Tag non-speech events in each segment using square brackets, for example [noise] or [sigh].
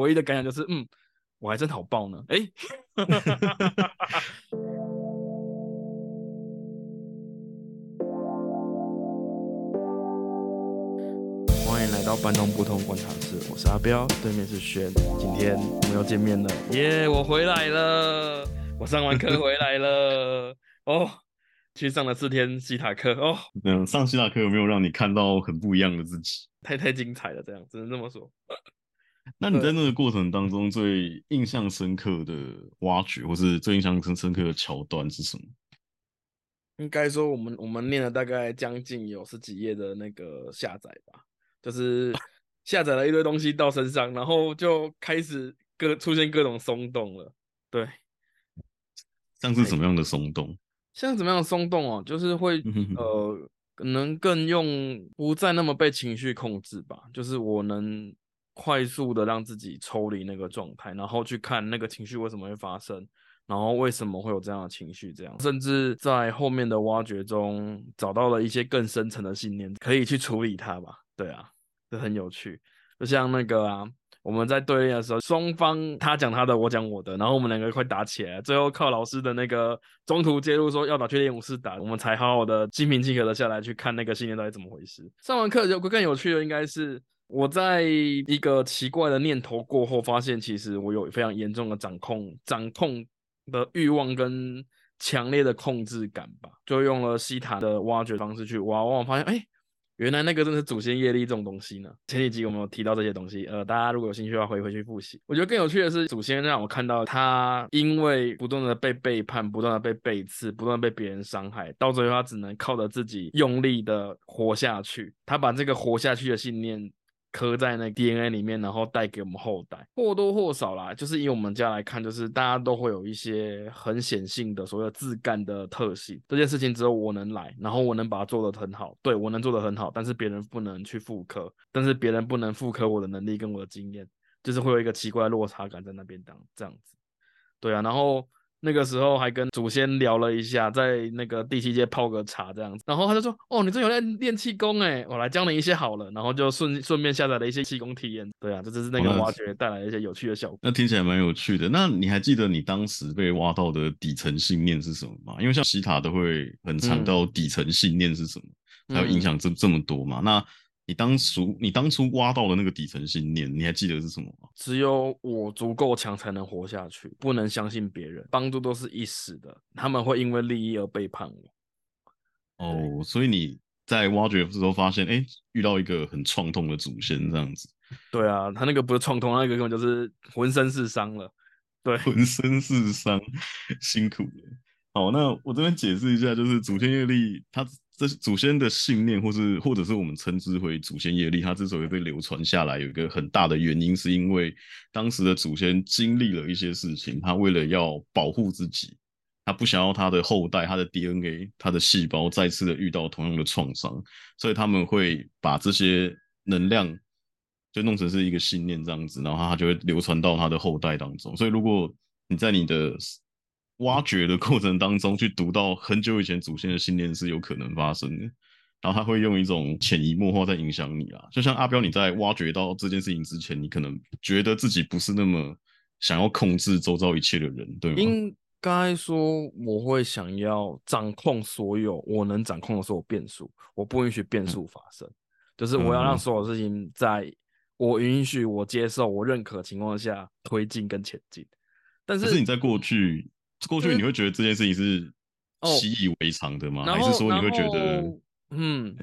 唯一的感想就是，嗯，我还真好爆呢。哎，[laughs] 欢迎来到半通不通观察室，我是阿彪，对面是轩，今天我们又见面了，耶，我回来了，我上完课回来了，哦。去上了四天西塔课哦，嗯，上西塔课有没有让你看到很不一样的自己？太太精彩了，这样只能这么说。那你在那个过程当中最印象深刻的挖掘，或是最印象深深刻的桥段是什么？[laughs] 应该说，我们我们念了大概将近有十几页的那个下载吧，就是 [laughs] 下载了一堆东西到身上，然后就开始各出现各种松动了。对，像是什么样的松动？[laughs] 像怎么样松动哦，就是会呃，可能更用不再那么被情绪控制吧。就是我能快速的让自己抽离那个状态，然后去看那个情绪为什么会发生，然后为什么会有这样的情绪，这样甚至在后面的挖掘中找到了一些更深层的信念，可以去处理它吧。对啊，这很有趣，就像那个啊。我们在对练的时候，双方他讲他的，我讲我的，然后我们两个快打起来，最后靠老师的那个中途介入说要打去练武士打，我们才好好的心平气和的下来去看那个信念到底怎么回事。上完课有个更有趣的，应该是我在一个奇怪的念头过后，发现其实我有非常严重的掌控掌控的欲望跟强烈的控制感吧，就用了西塔的挖掘方式去挖，往往发现哎。原来那个真是祖先业力这种东西呢。前几集我们有提到这些东西，呃，大家如果有兴趣的话，可以回去复习。我觉得更有趣的是，祖先让我看到他因为不断的被背叛，不断的被背刺，不断的被别人伤害，到最后他只能靠着自己用力的活下去。他把这个活下去的信念。刻在那 DNA 里面，然后带给我们后代，或多或少啦，就是以我们家来看，就是大家都会有一些很显性的所谓的自干的特性。这件事情只有我能来，然后我能把它做得很好，对我能做得很好，但是别人不能去复刻，但是别人不能复刻我的能力跟我的经验，就是会有一个奇怪的落差感在那边当这样子。对啊，然后。那个时候还跟祖先聊了一下，在那个第七阶泡个茶这样子，然后他就说：“哦，你这有练练气功哎，我来教你一些好了。”然后就顺顺便下载了一些气功体验。对啊，这就是那个挖掘带来一些有趣的效果。那听起来蛮有趣的。那你还记得你当时被挖到的底层信念是什么吗？因为像西塔都会很强调底层信念是什么，才会影响这这么多嘛。那你当初你当初挖到的那个底层信念，你还记得是什么吗？只有我足够强才能活下去，不能相信别人，帮助都是一时的，他们会因为利益而背叛我。哦，所以你在挖掘的时候发现，哎，遇到一个很创痛的祖先这样子。对啊，他那个不是创痛，那个根本就是浑身是伤了。对，[laughs] 浑身是伤，辛苦了。好，那我这边解释一下，就是祖先业力，它。这是祖先的信念，或是或者是我们称之为祖先业力，它之所以被流传下来，有一个很大的原因，是因为当时的祖先经历了一些事情，他为了要保护自己，他不想要他的后代、他的 DNA、他的细胞再次的遇到同样的创伤，所以他们会把这些能量就弄成是一个信念这样子，然后他就会流传到他的后代当中。所以如果你在你的挖掘的过程当中，去读到很久以前祖先的信念是有可能发生的，然后他会用一种潜移默化在影响你啊。就像阿彪，你在挖掘到这件事情之前，你可能觉得自己不是那么想要控制周遭一切的人，对吗？应该说，我会想要掌控所有我能掌控的所有变数，我不允许变数发生，就是我要让所有事情在我允许、我接受、我认可情况下推进跟前进。但是你在过去。过去你会觉得这件事情是习以为常的吗？还是说你会觉得，嗯，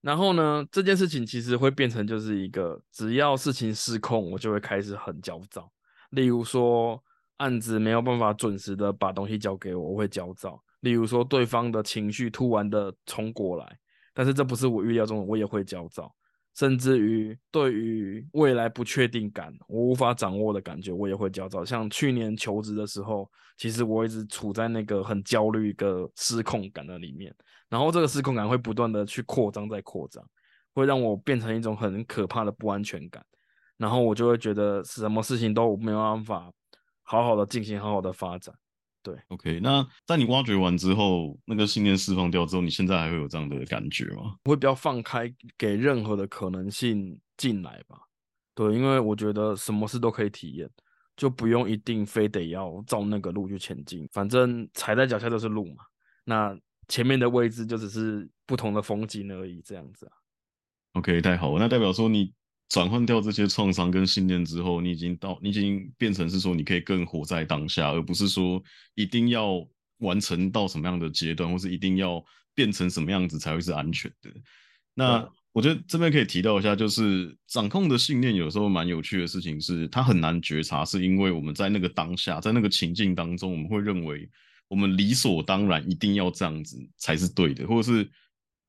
然后呢？这件事情其实会变成就是一个，只要事情失控，我就会开始很焦躁。例如说，案子没有办法准时的把东西交给我，我会焦躁。例如说，对方的情绪突然的冲过来，但是这不是我预料中的，我也会焦躁。甚至于对于未来不确定感，我无法掌握的感觉，我也会焦躁。像去年求职的时候，其实我一直处在那个很焦虑、一个失控感的里面，然后这个失控感会不断的去扩张，再扩张，会让我变成一种很可怕的不安全感，然后我就会觉得什么事情都没有办法好好的进行，好好的发展。对，OK，那在你挖掘完之后，那个信念释放掉之后，你现在还会有这样的感觉吗？会比较放开，给任何的可能性进来吧。对，因为我觉得什么事都可以体验，就不用一定非得要照那个路去前进，反正踩在脚下就是路嘛。那前面的位置就只是不同的风景而已，这样子啊。OK，太好了，那代表说你转换掉这些创伤跟信念之后，你已经到，你已经变成是说你可以更活在当下，而不是说一定要完成到什么样的阶段，或是一定要变成什么样子才会是安全的。那我觉得这边可以提到一下，就是掌控的信念有时候蛮有趣的事情，是它很难觉察，是因为我们在那个当下，在那个情境当中，我们会认为我们理所当然一定要这样子才是对的，或者是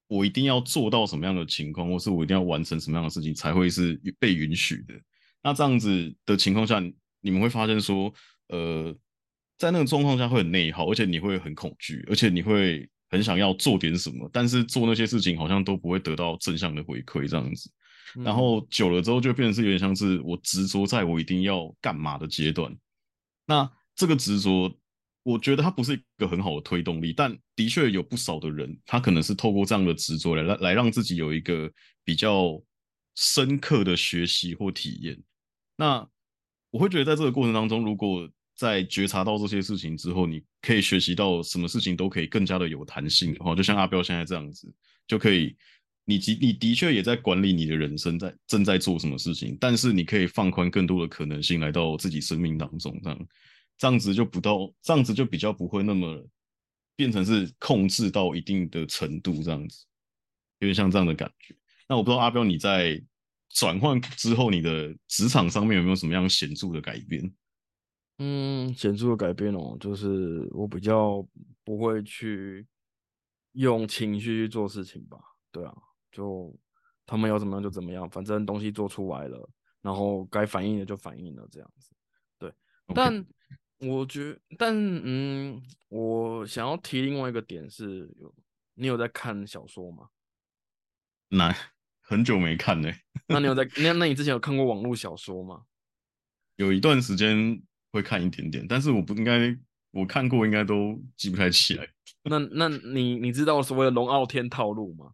我一定要做到什么样的情况，或是我一定要完成什么样的事情才会是被允许的。那这样子的情况下，你们会发现说，呃，在那个状况下会很内耗，而且你会很恐惧，而且你会。很想要做点什么，但是做那些事情好像都不会得到正向的回馈，这样子，然后久了之后就变成是有点像是我执着在我一定要干嘛的阶段。那这个执着，我觉得它不是一个很好的推动力，但的确有不少的人，他可能是透过这样的执着来来来让自己有一个比较深刻的学习或体验。那我会觉得在这个过程当中，如果在觉察到这些事情之后，你可以学习到什么事情都可以更加的有弹性的话，就像阿彪现在这样子，就可以，你的你的确也在管理你的人生，在正在做什么事情，但是你可以放宽更多的可能性来到自己生命当中，这样这样子就不到，这样子就比较不会那么变成是控制到一定的程度，这样子有点像这样的感觉。那我不知道阿彪你在转换之后，你的职场上面有没有什么样显著的改变？嗯，显著的改变哦，就是我比较不会去用情绪去做事情吧。对啊，就他们要怎么样就怎么样，反正东西做出来了，然后该反应的就反应了，这样子。对，但我觉，但嗯，我想要提另外一个点是，有你有在看小说吗？那很久没看呢。那你有在 [laughs] 那那你之前有看过网络小说吗？有一段时间。会看一点点，但是我不应该，我看过应该都记不太起来。那那你你知道所谓的龙傲天套路吗？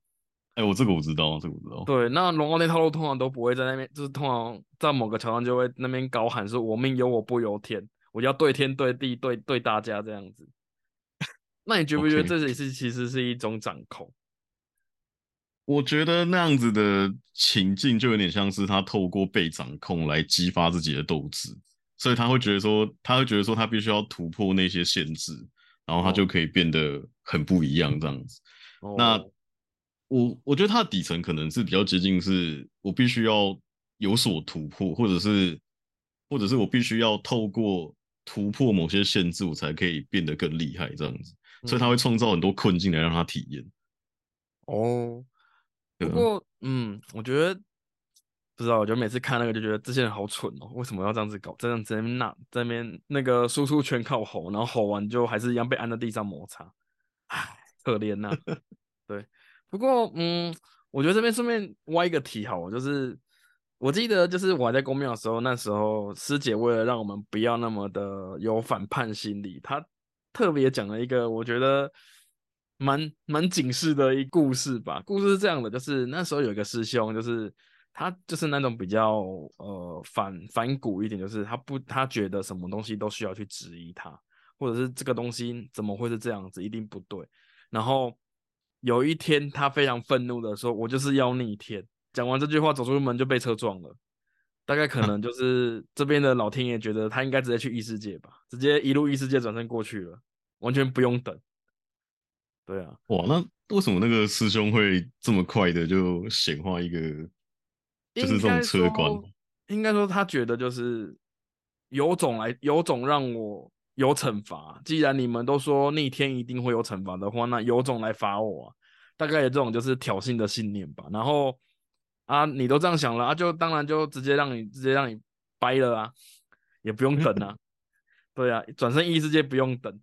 哎，我这个我知道，这个我知道。对，那龙傲天套路通常都不会在那边，就是通常在某个桥上就会那边高喊说“我命由我不由天”，我要对天对地对对大家这样子。那你觉不觉得这也是其实是一种掌控？我觉得那样子的情境就有点像是他透过被掌控来激发自己的斗志。所以他会觉得说，他会觉得说，他必须要突破那些限制，然后他就可以变得很不一样这样子。那我我觉得他的底层可能是比较接近，是我必须要有所突破，或者是或者是我必须要透过突破某些限制，我才可以变得更厉害这样子。所以他会创造很多困境来让他体验。哦，不过嗯，我觉得。不知道，我就每次看那个就觉得这些人好蠢哦，为什么要这样子搞？这样在那边那在那边那个输出全靠吼，然后吼完就还是一样被按在地上摩擦，唉，可怜呐。[laughs] 对，不过嗯，我觉得这边顺便歪一个题好，就是我记得就是我还在公庙的时候，那时候师姐为了让我们不要那么的有反叛心理，她特别讲了一个我觉得蛮蛮警示的一故事吧。故事是这样的，就是那时候有一个师兄，就是。他就是那种比较呃反反骨一点，就是他不他觉得什么东西都需要去质疑他，或者是这个东西怎么会是这样子，一定不对。然后有一天他非常愤怒的说：“我就是要逆天。”讲完这句话走出门就被车撞了。大概可能就是这边的老天爷觉得他应该直接去异世界吧，直接一路异世界转身过去了，完全不用等。对啊，哇，那为什么那个师兄会这么快的就显化一个？就是这种车管，应该说他觉得就是有种来有种让我有惩罚。既然你们都说逆天一定会有惩罚的话，那有种来罚我。大概有这种就是挑衅的信念吧。然后啊，你都这样想了啊，就当然就直接让你直接让你掰了啊，也不用等啊。[laughs] 对啊，转身异世界不用等。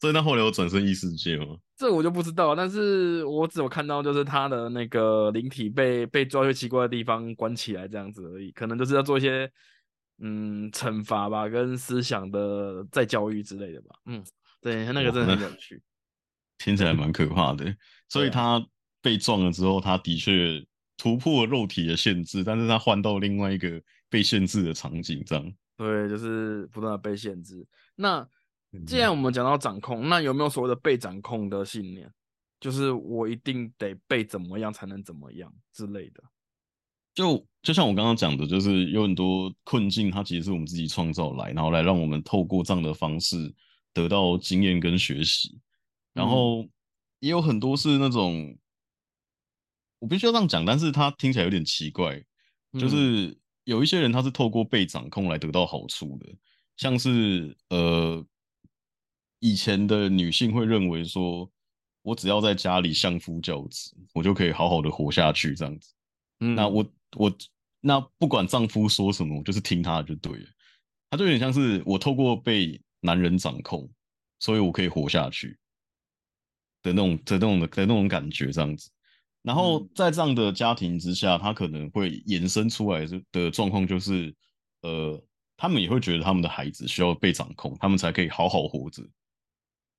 所以那后来有转身异世界吗？这我就不知道，但是我只有看到就是他的那个灵体被被抓去奇怪的地方关起来这样子而已，可能就是要做一些嗯惩罚吧，跟思想的再教育之类的吧。嗯，对，那个真的很有趣，听起来蛮可怕的。[laughs] 所以他被撞了之后，他的确突破肉体的限制，但是他换到另外一个被限制的场景，这样。对，就是不断的被限制。那既然我们讲到掌控，那有没有所谓的被掌控的信念？就是我一定得被怎么样才能怎么样之类的？就就像我刚刚讲的，就是有很多困境，它其实是我们自己创造来，然后来让我们透过这样的方式得到经验跟学习。然后也有很多是那种，我必须要这样讲，但是他听起来有点奇怪，就是有一些人他是透过被掌控来得到好处的，像是呃以前的女性会认为说，我只要在家里相夫教子，我就可以好好的活下去这样子。那我我那不管丈夫说什么，我就是听他的就对了。他就有点像是我透过被男人掌控，所以我可以活下去。的那种的那种的的那种感觉这样子，然后在这样的家庭之下，他可能会衍生出来的状况就是，呃，他们也会觉得他们的孩子需要被掌控，他们才可以好好活着。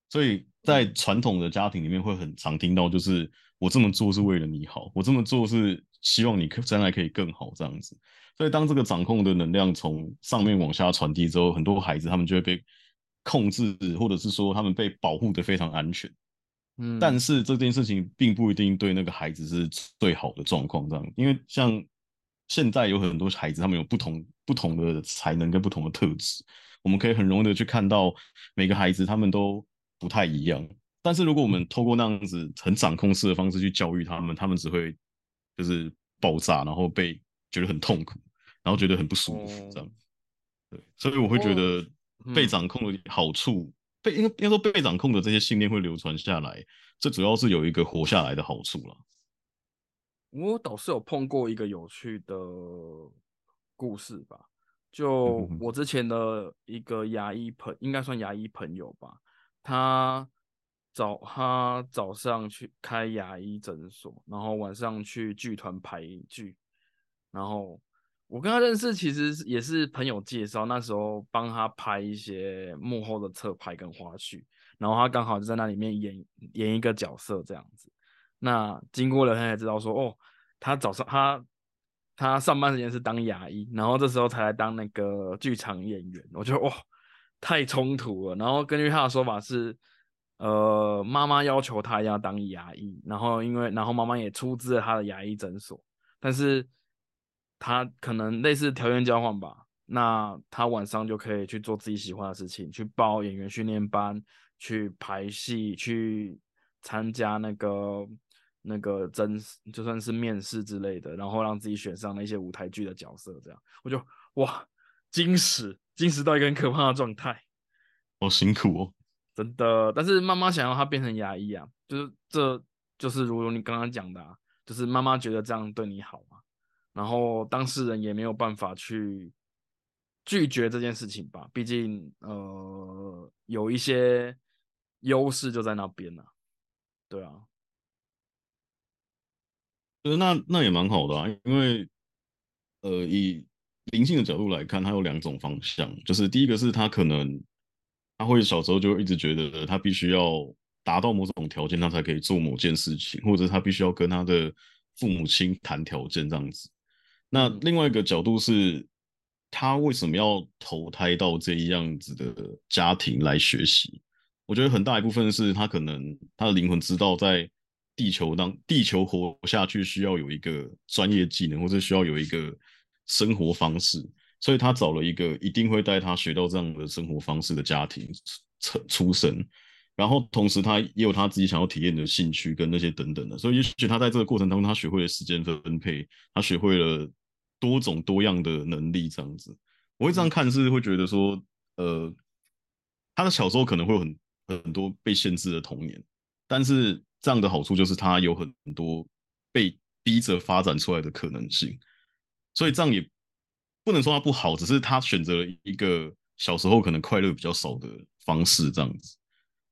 所以在传统的家庭里面，会很常听到，就是我这么做是为了你好，我这么做是希望你将来可以更好这样子。所以当这个掌控的能量从上面往下传递之后，很多孩子他们就会被控制，或者是说他们被保护的非常安全。但是这件事情并不一定对那个孩子是最好的状况，这样，因为像现在有很多孩子，他们有不同不同的才能跟不同的特质，我们可以很容易的去看到每个孩子他们都不太一样。但是如果我们透过那样子很掌控式的方式去教育他们，他们只会就是爆炸，然后被觉得很痛苦，然后觉得很不舒服，这样。对，所以我会觉得被掌控的好处。被应该应该说被掌控的这些信念会流传下来，这主要是有一个活下来的好处了。我倒是有碰过一个有趣的故事吧，就我之前的一个牙医朋，应该算牙医朋友吧，他早他早上去开牙医诊所，然后晚上去剧团排剧，然后。我跟他认识其实也是朋友介绍，那时候帮他拍一些幕后的侧拍跟花絮，然后他刚好就在那里面演演一个角色这样子。那经过了他才知道说，哦，他早上他他上班时间是当牙医，然后这时候才来当那个剧场演员。我觉得哇，太冲突了。然后根据他的说法是，呃，妈妈要求他要当牙医，然后因为然后妈妈也出资了他的牙医诊所，但是。他可能类似条件交换吧，那他晚上就可以去做自己喜欢的事情，去报演员训练班，去排戏，去参加那个那个真就算是面试之类的，然后让自己选上那些舞台剧的角色，这样我就哇，惊死，惊死到一个很可怕的状态，好辛苦哦，真的。但是妈妈想要他变成牙医啊，就是这就是如你刚刚讲的，啊，就是妈妈觉得这样对你好嘛。然后当事人也没有办法去拒绝这件事情吧，毕竟呃有一些优势就在那边呢，对啊，那那也蛮好的啊，因为呃以灵性的角度来看，它有两种方向，就是第一个是他可能他会小时候就一直觉得他必须要达到某种条件，他才可以做某件事情，或者他必须要跟他的父母亲谈条件这样子。那另外一个角度是，他为什么要投胎到这样子的家庭来学习？我觉得很大一部分是他可能他的灵魂知道，在地球当地球活下去需要有一个专业技能，或者需要有一个生活方式，所以他找了一个一定会带他学到这样的生活方式的家庭出出生。然后同时他也有他自己想要体验的兴趣跟那些等等的，所以也许他在这个过程当中，他学会了时间分配，他学会了。多种多样的能力这样子，我会这样看是会觉得说，呃，他的小时候可能会有很很多被限制的童年，但是这样的好处就是他有很多被逼着发展出来的可能性，所以这样也不能说他不好，只是他选择了一个小时候可能快乐比较少的方式这样子。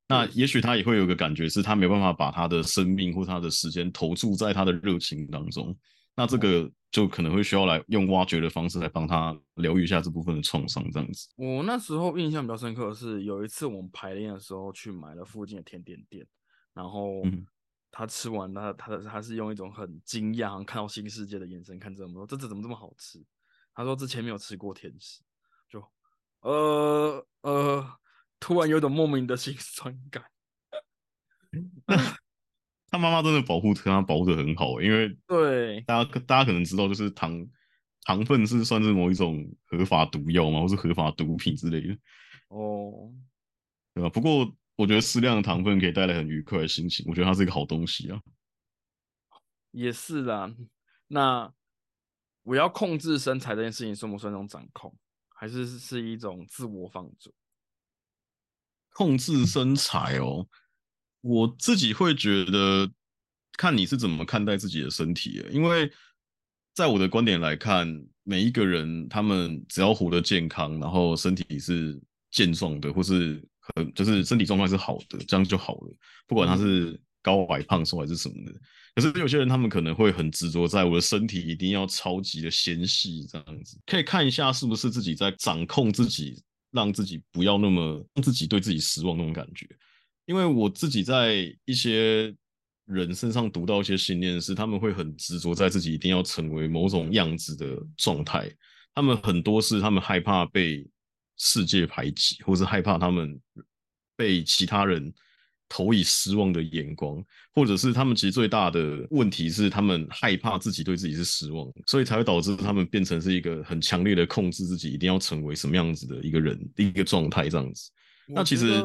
那也许他也会有个感觉，是他没办法把他的生命或他的时间投注在他的热情当中。那这个就可能会需要来用挖掘的方式来帮他疗愈一下这部分的创伤，这样子。我那时候印象比较深刻的是，有一次我们排练的时候去买了附近的甜点店，然后他吃完，他他他是用一种很惊讶，好像看到新世界的眼神看着我们说：“这这怎么这么好吃？”他说：“之前没有吃过甜食。”就呃呃，突然有种莫名的心酸感。[laughs] 他妈妈真的保护他，保护的很好，因为对大家大家可能知道，就是糖糖分是算是某一种合法毒药嘛，或是合法毒品之类的。哦，对吧？不过我觉得适量的糖分可以带来很愉快的心情，我觉得它是一个好东西啊。也是啦，那我要控制身材这件事情算不算一种掌控，还是是一种自我放逐？控制身材哦。我自己会觉得，看你是怎么看待自己的身体。因为在我的观点来看，每一个人他们只要活得健康，然后身体是健壮的，或是很就是身体状况是好的，这样就好了。不管他是高矮胖瘦还是什么的。可是有些人他们可能会很执着，在我的身体一定要超级的纤细这样子。可以看一下是不是自己在掌控自己，让自己不要那么让自己对自己失望那种感觉。因为我自己在一些人身上读到一些信念，是他们会很执着在自己一定要成为某种样子的状态。他们很多是他们害怕被世界排挤，或是害怕他们被其他人投以失望的眼光，或者是他们其实最大的问题是他们害怕自己对自己是失望，所以才会导致他们变成是一个很强烈的控制自己一定要成为什么样子的一个人的一个状态这样子。那其实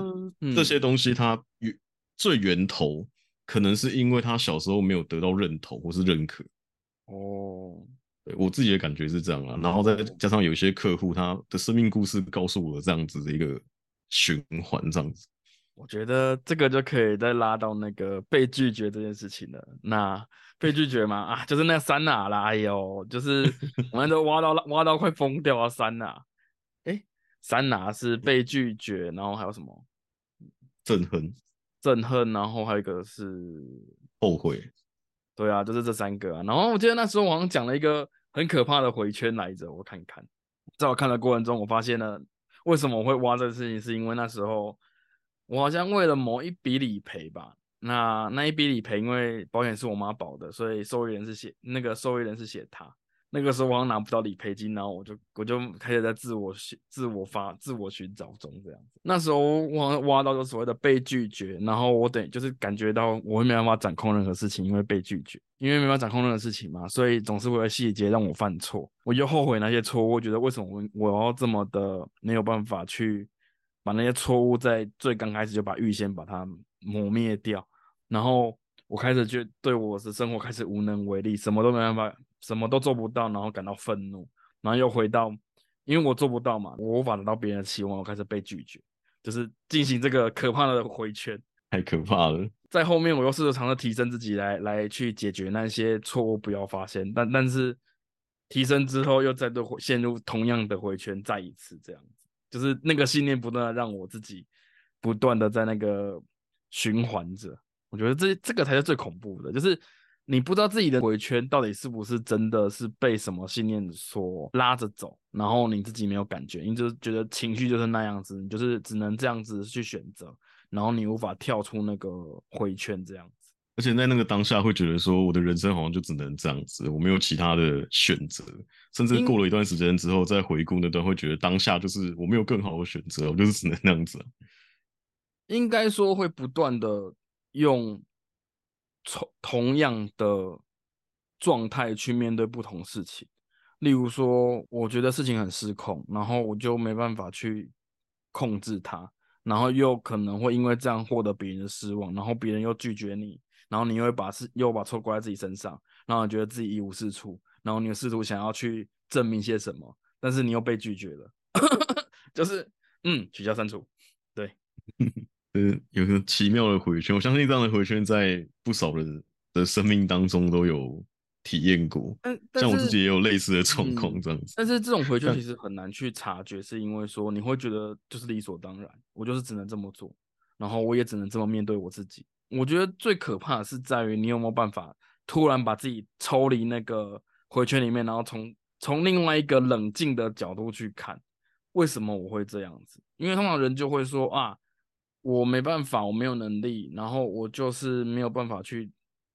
这些东西，它源最源头可能是因为他小时候没有得到认同或是认可。哦，对我自己的感觉是这样啊。然后再加上有一些客户，他的生命故事告诉我这样子的一个循环，这样子。我觉得这个就可以再拉到那个被拒绝这件事情了。那 [laughs] 被拒绝嘛，啊，就是那三哪啦，哎呦，就是我们都挖到挖到快疯掉啊，三哪。三拿是被拒绝，然后还有什么？憎恨，憎恨，然后还有一个是后悔。对啊，就是这三个啊。然后我记得那时候我好像讲了一个很可怕的回圈来着，我看看。在我看的过程中，我发现了为什么我会挖这个事情，是因为那时候我好像为了某一笔理赔吧。那那一笔理赔，因为保险是我妈保的，所以受益人是写那个受益人是写他。那个时候我好像拿不到理赔金，然后我就我就开始在自我寻自我发自我寻找中这样子。那时候我挖到就所谓的被拒绝，然后我等就是感觉到我没办法掌控任何事情，因为被拒绝，因为没办法掌控任何事情嘛，所以总是会有细节让我犯错，我就后悔那些错误，我觉得为什么我要这么的没有办法去把那些错误在最刚开始就把预先把它磨灭掉，然后我开始就对我的生活开始无能为力，什么都没办法。什么都做不到，然后感到愤怒，然后又回到，因为我做不到嘛，我无法得到别人的期望，我开始被拒绝，就是进行这个可怕的回圈，太可怕了。在后面我又试着尝试提升自己，来来去解决那些错误，不要发现。但但是提升之后又再度陷入同样的回圈，再一次这样子，就是那个信念不断的让我自己不断的在那个循环着。我觉得这这个才是最恐怖的，就是。你不知道自己的回圈到底是不是真的是被什么信念所拉着走，然后你自己没有感觉，你就是觉得情绪就是那样子，你就是只能这样子去选择，然后你无法跳出那个回圈这样子。而且在那个当下会觉得说，我的人生好像就只能这样子，我没有其他的选择。甚至过了一段时间之后再回顾那段，会觉得当下就是我没有更好的选择，我就是只能那样子。应该说会不断的用。同同样的状态去面对不同事情，例如说，我觉得事情很失控，然后我就没办法去控制它，然后又可能会因为这样获得别人的失望，然后别人又拒绝你，然后你又会把事又把错怪在自己身上，然后觉得自己一无是处，然后你又试图想要去证明些什么，但是你又被拒绝了，[laughs] 就是嗯，取消删除，对。[laughs] 呃，有个奇妙的回圈，我相信这样的回圈在不少人的生命当中都有体验过。嗯像我自己也有类似的状况这样子。但是这种回圈其实很难去察觉，是因为说你会觉得就是理所当然，我就是只能这么做，然后我也只能这么面对我自己。我觉得最可怕的是在于你有没有办法突然把自己抽离那个回圈里面，然后从从另外一个冷静的角度去看，为什么我会这样子？因为通常人就会说啊。我没办法，我没有能力，然后我就是没有办法去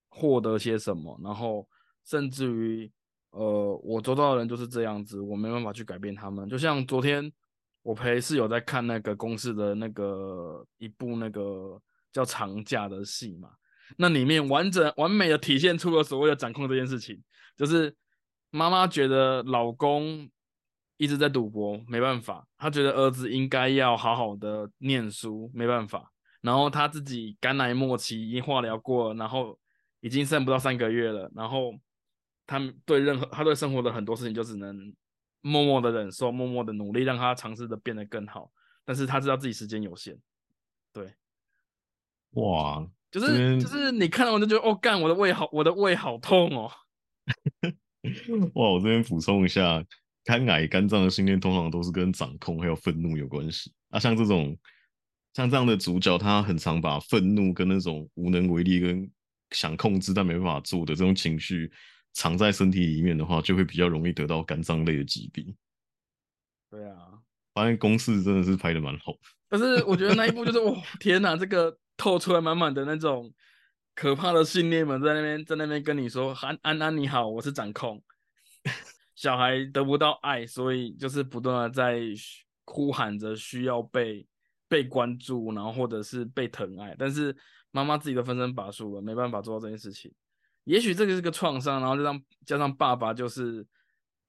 获得些什么，然后甚至于，呃，我周遭的人就是这样子，我没办法去改变他们。就像昨天我陪室友在看那个公司的那个一部那个叫《长假》的戏嘛，那里面完整完美的体现出了所谓的掌控这件事情，就是妈妈觉得老公。一直在赌博，没办法，他觉得儿子应该要好好的念书，没办法。然后他自己肝癌末期，已经化疗过，然后已经剩不到三个月了。然后他对任何他对生活的很多事情，就只能默默的忍受，默默的努力，让他尝试的变得更好。但是他知道自己时间有限，对，哇，就是就是你看到我就觉得哦，干我的胃好，我的胃好痛哦。[laughs] 哇，我这边补充一下。肝癌、肝脏的训练通常都是跟掌控还有愤怒有关系。啊，像这种像这样的主角，他很常把愤怒跟那种无能为力、跟想控制但没办法做的这种情绪藏在身体里面的话，就会比较容易得到肝脏类的疾病。对啊，发现公式真的是拍的蛮好。但是我觉得那一部就是，[laughs] 哇，天哪，这个透出来满满的那种可怕的信念们在那边在那边跟你说：“安安安，你好，我是掌控。”小孩得不到爱，所以就是不断的在呼喊着需要被被关注，然后或者是被疼爱。但是妈妈自己都分身乏术了，没办法做到这件事情。也许这个是个创伤，然后就让加上爸爸就是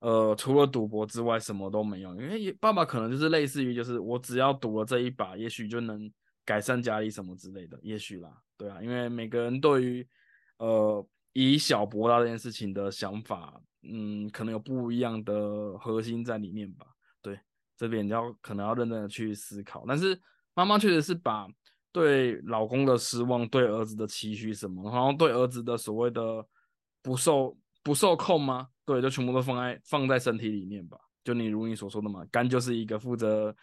呃除了赌博之外什么都没有。因为爸爸可能就是类似于就是我只要赌了这一把，也许就能改善家里什么之类的。也许啦，对啊，因为每个人对于呃以小博大这件事情的想法。嗯，可能有不一样的核心在里面吧。对，这边你要可能要认真的去思考。但是妈妈确实是把对老公的失望、对儿子的期许什么，然后对儿子的所谓的不受不受控吗？对，就全部都放在放在身体里面吧。就你如你所说的嘛，肝就是一个负责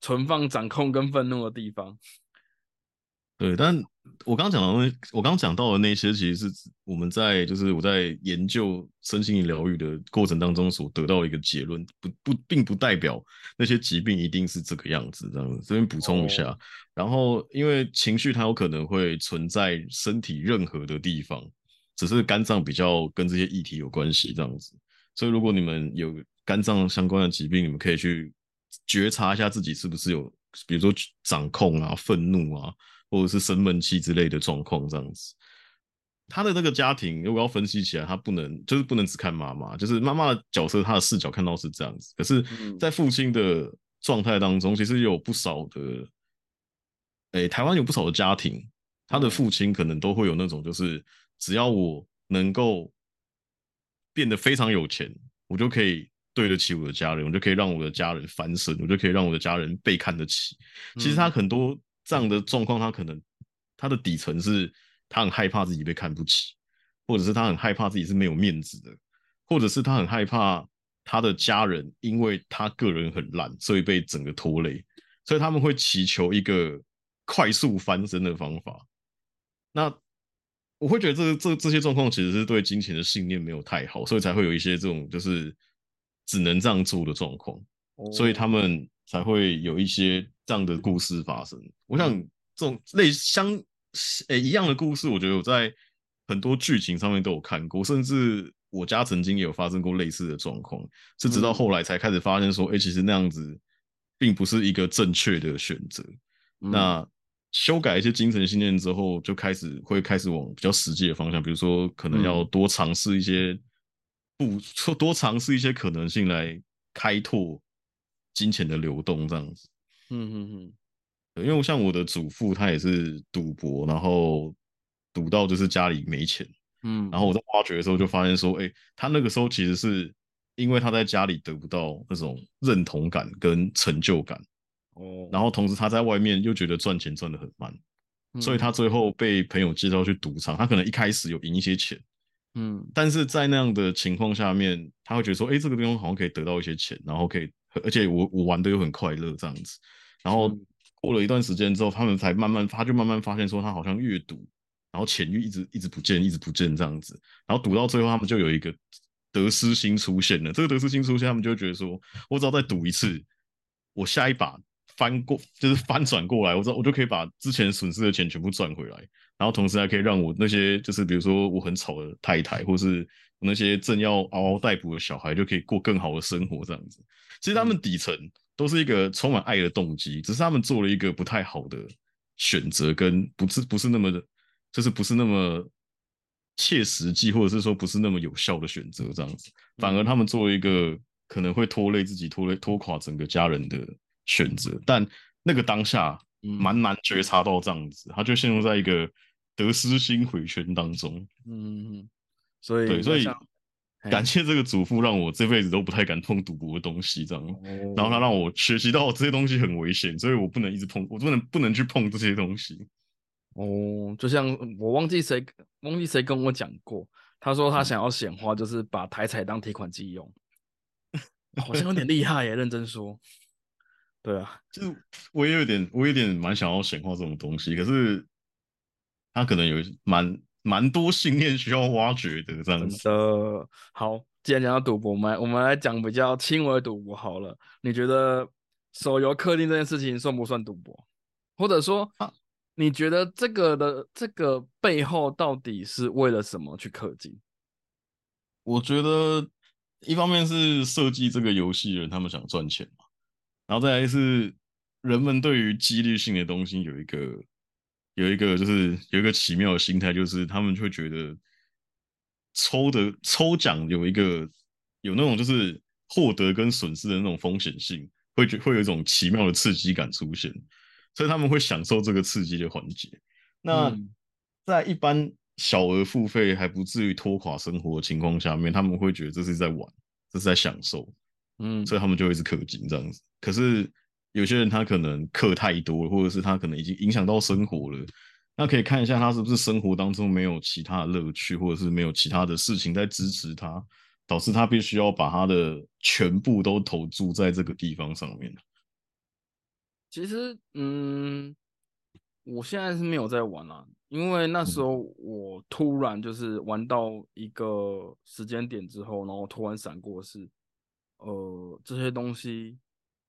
存放、掌控跟愤怒的地方。对，但我刚刚讲到那，我刚刚讲到的那些，其实是我们在就是我在研究身心灵疗愈的过程当中所得到的一个结论，不不，并不代表那些疾病一定是这个样子。这样子这边补充一下，然后因为情绪它有可能会存在身体任何的地方，只是肝脏比较跟这些议题有关系这样子。所以如果你们有肝脏相关的疾病，你们可以去觉察一下自己是不是有，比如说掌控啊、愤怒啊。或者是生闷气之类的状况，这样子，他的那个家庭如果要分析起来，他不能就是不能只看妈妈，就是妈妈的角色，他的视角看到是这样子。可是，在父亲的状态当中，其实有不少的，哎，台湾有不少的家庭，他的父亲可能都会有那种，就是只要我能够变得非常有钱，我就可以对得起我的家人，我就可以让我的家人翻身，我就可以让我的家人被看得起。其实他很多。这样的状况，他可能他的底层是，他很害怕自己被看不起，或者是他很害怕自己是没有面子的，或者是他很害怕他的家人因为他个人很烂，所以被整个拖累，所以他们会祈求一个快速翻身的方法。那我会觉得这这这些状况其实是对金钱的信念没有太好，所以才会有一些这种就是只能这样做的状况，所以他们才会有一些。这样的故事发生，我想这种类相诶一样的故事，我觉得我在很多剧情上面都有看过，甚至我家曾经也有发生过类似的状况，是直到后来才开始发现说，哎，其实那样子并不是一个正确的选择。那修改一些精神信念之后，就开始会开始往比较实际的方向，比如说可能要多尝试一些不多尝试一些可能性来开拓金钱的流动，这样子。嗯嗯嗯，因为像我的祖父，他也是赌博，然后赌到就是家里没钱，嗯，然后我在挖掘的时候就发现说，哎，他那个时候其实是因为他在家里得不到那种认同感跟成就感，哦，然后同时他在外面又觉得赚钱赚的很慢，所以他最后被朋友介绍去赌场，他可能一开始有赢一些钱，嗯，但是在那样的情况下面，他会觉得说，哎，这个地方好像可以得到一些钱，然后可以。而且我我玩的又很快乐这样子，然后过了一段时间之后，他们才慢慢他就慢慢发现说他好像越赌，然后钱就一直一直不见，一直不见这样子，然后赌到最后，他们就有一个得失心出现了。这个得失心出现，他们就会觉得说，我只要再赌一次，我下一把翻过，就是翻转过来，我知道我就可以把之前损失的钱全部赚回来，然后同时还可以让我那些就是比如说我很丑的太太，或是那些正要嗷嗷待哺的小孩，就可以过更好的生活这样子。其实他们底层都是一个充满爱的动机，只是他们做了一个不太好的选择，跟不是不是那么的，就是不是那么切实际，或者是说不是那么有效的选择这样子。反而他们做了一个可能会拖累自己、拖累拖垮整个家人的。选择，但那个当下蛮难觉察到这样子，他就陷入在一个得失心回圈当中。嗯，所以对，所以感谢这个祖父，让我这辈子都不太敢碰赌博的东西，这样。然后他让我学习到这些东西很危险，所以我不能一直碰，我不能不能去碰这些东西。哦，就像我忘记谁忘记谁跟我讲过，他说他想要显化，就是把台彩当提款机用，[laughs] 好像有点厉害耶，认真说。对啊，就是我也有点，我有点蛮想要显化这种东西，可是他可能有蛮蛮多信念需要挖掘的这样子。的，好，既然讲到赌博，我们我们来讲比较轻微的赌博好了。你觉得手游氪金这件事情算不算赌博？或者说，你觉得这个的这个背后到底是为了什么去氪金？我觉得一方面是设计这个游戏人他们想赚钱嘛。然后再来是人们对于几率性的东西有一个有一个就是有一个奇妙的心态，就是他们会觉得抽的抽奖有一个有那种就是获得跟损失的那种风险性，会觉会有一种奇妙的刺激感出现，所以他们会享受这个刺激的环节。那在一般小额付费还不至于拖垮生活的情况下面，他们会觉得这是在玩，这是在享受。嗯，所以他们就一直氪金这样子。可是有些人他可能课太多，或者是他可能已经影响到生活了。那可以看一下他是不是生活当中没有其他的乐趣，或者是没有其他的事情在支持他，导致他必须要把他的全部都投注在这个地方上面。其实，嗯，我现在是没有在玩啊，因为那时候我突然就是玩到一个时间点之后，然后突然闪过是。呃，这些东西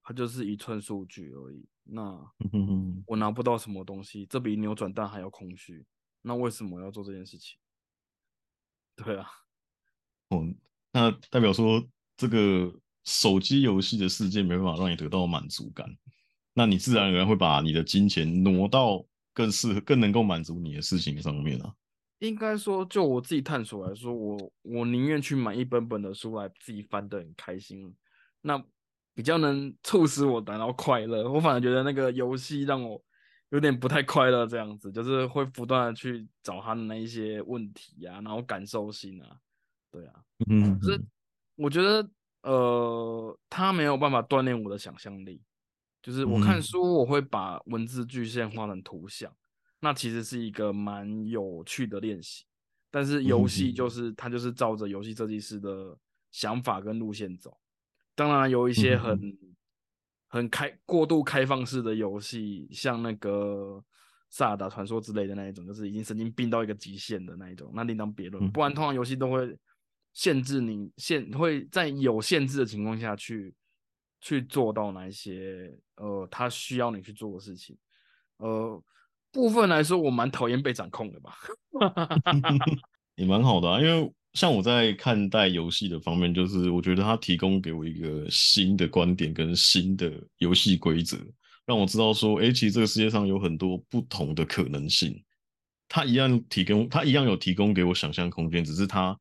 它就是一串数据而已。那我拿不到什么东西，这比扭转蛋还要空虚。那为什么要做这件事情？[laughs] 对啊，哦，那代表说这个手机游戏的世界没办法让你得到满足感，那你自然而然会把你的金钱挪到更适合、更能够满足你的事情上面啊。应该说，就我自己探索来说，我我宁愿去买一本本的书来自己翻得很开心，那比较能促使我感到快乐。我反而觉得那个游戏让我有点不太快乐，这样子就是会不断的去找他的那一些问题啊，然后感受性啊，对啊，嗯，可是我觉得呃，他没有办法锻炼我的想象力，就是我看书我会把文字具现化成图像。那其实是一个蛮有趣的练习，但是游戏就是它就是照着游戏设计师的想法跟路线走。当然有一些很很开过度开放式的游戏，像那个萨尔达传说之类的那一种，就是已经神经病到一个极限的那一种，那另当别论。不然通常游戏都会限制你限会在有限制的情况下去去做到哪一些呃他需要你去做的事情，呃。部分来说，我蛮讨厌被掌控的吧，[laughs] [laughs] 也蛮好的啊。因为像我在看待游戏的方面，就是我觉得它提供给我一个新的观点跟新的游戏规则，让我知道说，哎，其实这个世界上有很多不同的可能性。它一样提供，它一样有提供给我想象空间，只是它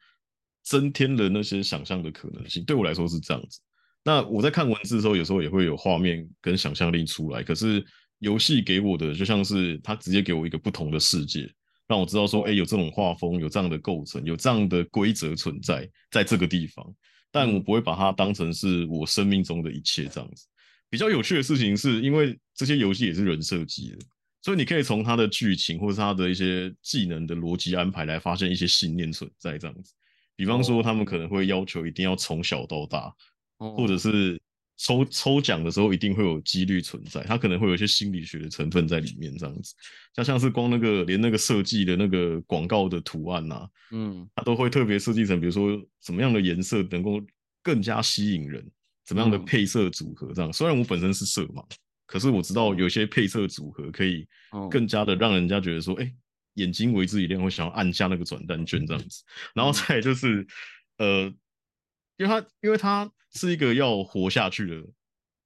增添了那些想象的可能性。对我来说是这样子。那我在看文字的时候，有时候也会有画面跟想象力出来，可是。游戏给我的就像是它直接给我一个不同的世界，让我知道说，哎，有这种画风，有这样的构成，有这样的规则存在在这个地方，但我不会把它当成是我生命中的一切这样子。比较有趣的事情是，因为这些游戏也是人设计的，所以你可以从它的剧情或者它的一些技能的逻辑安排来发现一些信念存在这样子。比方说，他们可能会要求一定要从小到大，或者是。抽抽奖的时候一定会有几率存在，它可能会有一些心理学的成分在里面，这样子，像像是光那个连那个设计的那个广告的图案呐，嗯，它都会特别设计成，比如说什么样的颜色能够更加吸引人，怎么样的配色组合这样。虽然我本身是色盲，可是我知道有些配色组合可以更加的让人家觉得说，哎，眼睛为之一亮，会想要按下那个转蛋 [laughs] 券这样子。然后再就是，呃，因为它因为它是一个要活下去的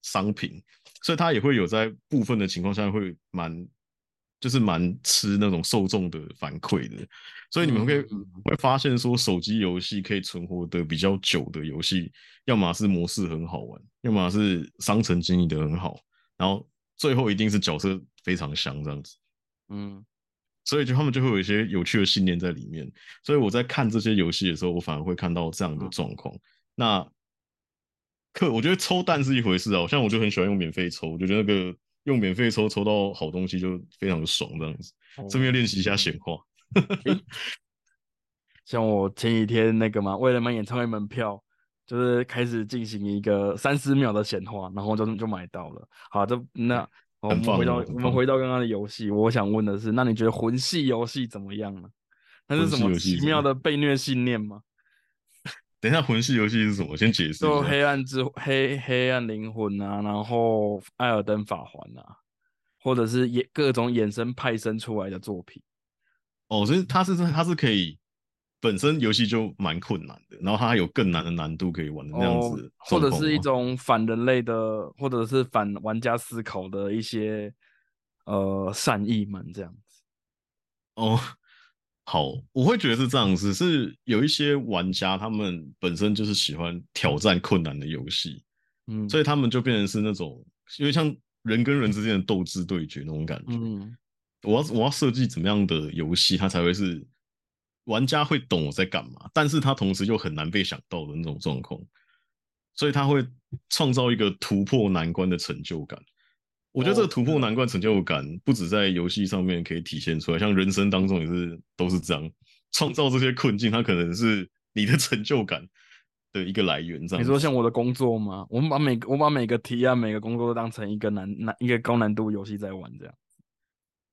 商品，所以它也会有在部分的情况下会蛮。就是蛮吃那种受众的反馈的，所以你们会会发现说，手机游戏可以存活的比较久的游戏，要么是模式很好玩，要么是商城经营的很好，然后最后一定是角色非常香这样子。嗯，所以就他们就会有一些有趣的信念在里面。所以我在看这些游戏的时候，我反而会看到这样的状况。那可我觉得抽蛋是一回事啊，像我就很喜欢用免费抽，我觉得那个。用免费抽抽到好东西就非常的爽，这样子。顺便练习一下显化。[laughs] 像我前几天那个嘛，为了买演唱会门票，就是开始进行一个三十秒的显化，然后就就买到了。好，这那我们回到我们回到刚刚的游戏，我想问的是，那你觉得魂系游戏怎么样呢？那是什么奇妙的被虐信念吗？等一下，魂系游戏是什么？先解释。就黑暗之黑黑暗灵魂啊，然后艾尔登法环啊，或者是衍各种衍生派生出来的作品。哦，所以它是它是可以本身游戏就蛮困难的，然后它还有更难的难度可以玩的那样子，或者是一种反人类的，或者是反玩家思考的一些呃善意们这样子。哦。好，我会觉得是这样子，是有一些玩家他们本身就是喜欢挑战困难的游戏，嗯，所以他们就变成是那种，因为像人跟人之间的斗智对决那种感觉，嗯，我要我要设计怎么样的游戏，它才会是玩家会懂我在干嘛，但是他同时又很难被想到的那种状况，所以他会创造一个突破难关的成就感。我觉得这个突破难关成就感不止在游戏上面可以体现出来，像人生当中也是都是这样，创造这些困境，它可能是你的成就感的一个来源。这样你说像我的工作吗？我们把每个我把每个题啊、每个工作都当成一个难难一个高难度游戏在玩，这样。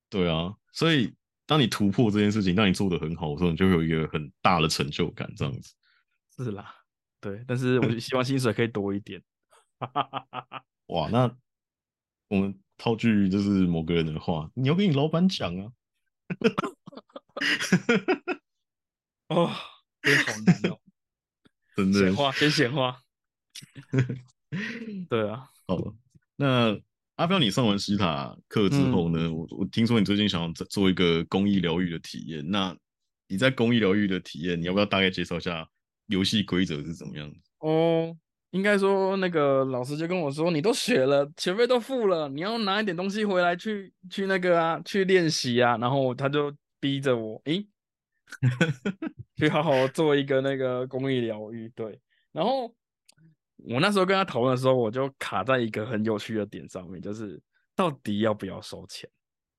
对啊，所以当你突破这件事情，当你做的很好的时候，你就会有一个很大的成就感，这样子。是啦，对，但是我 [laughs] 希望薪水可以多一点。[laughs] 哇，那。我们套句就是某个人的话，你要跟你老板讲啊。[laughs] 哦，真好难哦，[laughs] 真的。显化，先闲话。[laughs] 对啊。好，那阿彪，你上完西塔课之后呢？我我听说你最近想要做一个公益疗愈的体验。那你在公益疗愈的体验，你要不要大概介绍一下游戏规则是怎么样的？哦。应该说，那个老师就跟我说：“你都学了，学费都付了，你要拿一点东西回来去去那个啊，去练习啊。”然后他就逼着我，诶，[laughs] 去好好做一个那个公益疗愈。对，然后我那时候跟他讨论的时候，我就卡在一个很有趣的点上面，就是到底要不要收钱？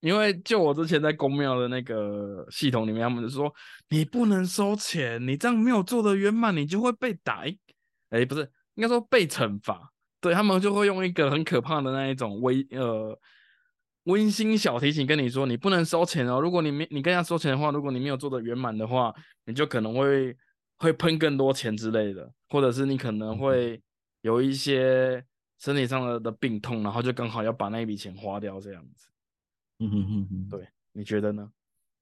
因为就我之前在公庙的那个系统里面，他们就说你不能收钱，你这样没有做的圆满，你就会被逮。哎，不是。应该说被惩罚，对他们就会用一个很可怕的那一种微呃温馨小提醒跟你说，你不能收钱哦。如果你没你跟人家收钱的话，如果你没有做的圆满的话，你就可能会会喷更多钱之类的，或者是你可能会有一些身体上的的病痛，然后就刚好要把那一笔钱花掉这样子。嗯哼哼哼，对，你觉得呢？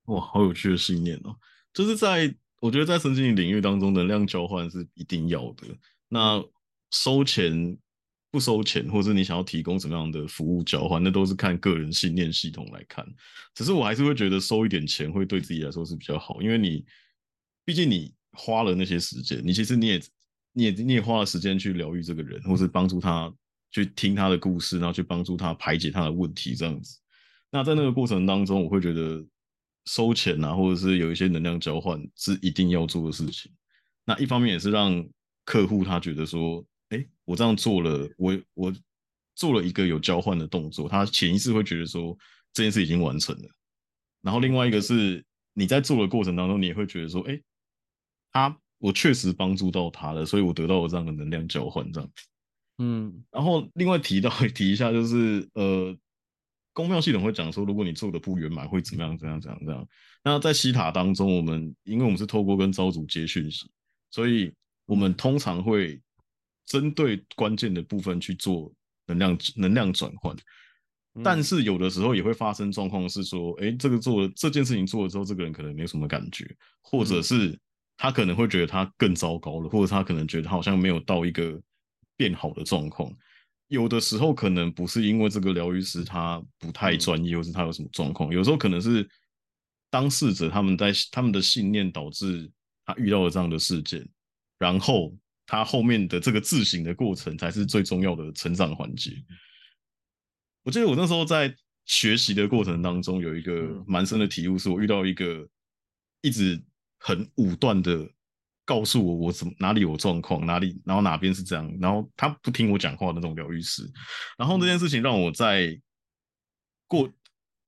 哇，好有趣的信念哦！就是在我觉得在神经领域当中，能量交换是一定要的。那收钱不收钱，或者你想要提供什么样的服务交换，那都是看个人信念系统来看。只是我还是会觉得收一点钱会对自己来说是比较好，因为你毕竟你花了那些时间，你其实你也你也你也花了时间去疗愈这个人，或是帮助他去听他的故事，然后去帮助他排解他的问题这样子。那在那个过程当中，我会觉得收钱啊，或者是有一些能量交换是一定要做的事情。那一方面也是让客户他觉得说。哎，我这样做了，我我做了一个有交换的动作，他潜意识会觉得说这件事已经完成了。然后另外一个是你在做的过程当中，你也会觉得说，哎，他我确实帮助到他了，所以我得到了这样的能量交换，这样。嗯，然后另外提到 [laughs] 提一下，就是呃，公庙系统会讲说，如果你做的不圆满，会怎么样？怎样？怎样？怎样。那在西塔当中，我们因为我们是透过跟招主接讯息，所以我们通常会。针对关键的部分去做能量能量转换，但是有的时候也会发生状况，是说，哎，这个做这件事情做了之后，这个人可能没有什么感觉，或者是他可能会觉得他更糟糕了，或者他可能觉得好像没有到一个变好的状况。有的时候可能不是因为这个疗愈师他不太专业，或是他有什么状况，有时候可能是当事者他们在他们的信念导致他遇到了这样的事件，然后他后面的这个自省的过程才是最重要的成长环节。我记得我那时候在学习的过程当中，有一个蛮深的体悟，是我遇到一个一直很武断的告诉我我怎么哪里有状况，哪里然后哪边是这样，然后他不听我讲话的那种疗愈师。然后这件事情让我在过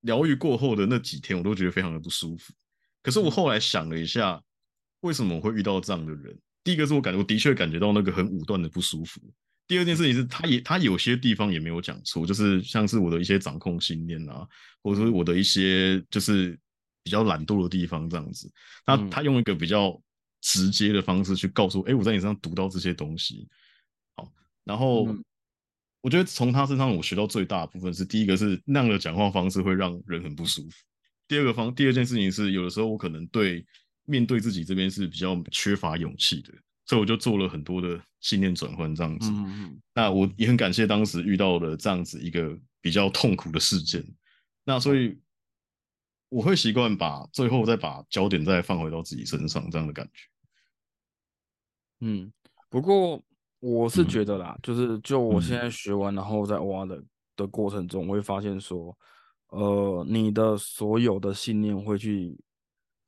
疗愈过后的那几天，我都觉得非常的不舒服。可是我后来想了一下，为什么会遇到这样的人？第一个是我感觉我的确感觉到那个很武断的不舒服。第二件事情是，他也他有些地方也没有讲错，就是像是我的一些掌控信念啊，或者说我的一些就是比较懒惰的地方这样子。他他用一个比较直接的方式去告诉，哎，我在你身上读到这些东西。好，然后我觉得从他身上我学到最大的部分是，第一个是那样的讲话方式会让人很不舒服。第二个方，第二件事情是，有的时候我可能对面对自己这边是比较缺乏勇气的。所以我就做了很多的信念转换，这样子。那我也很感谢当时遇到了这样子一个比较痛苦的事件。那所以我会习惯把最后再把焦点再放回到自己身上，这样的感觉。嗯，不过我是觉得啦，就是就我现在学完然后再挖的的过程中，我会发现说，呃，你的所有的信念会去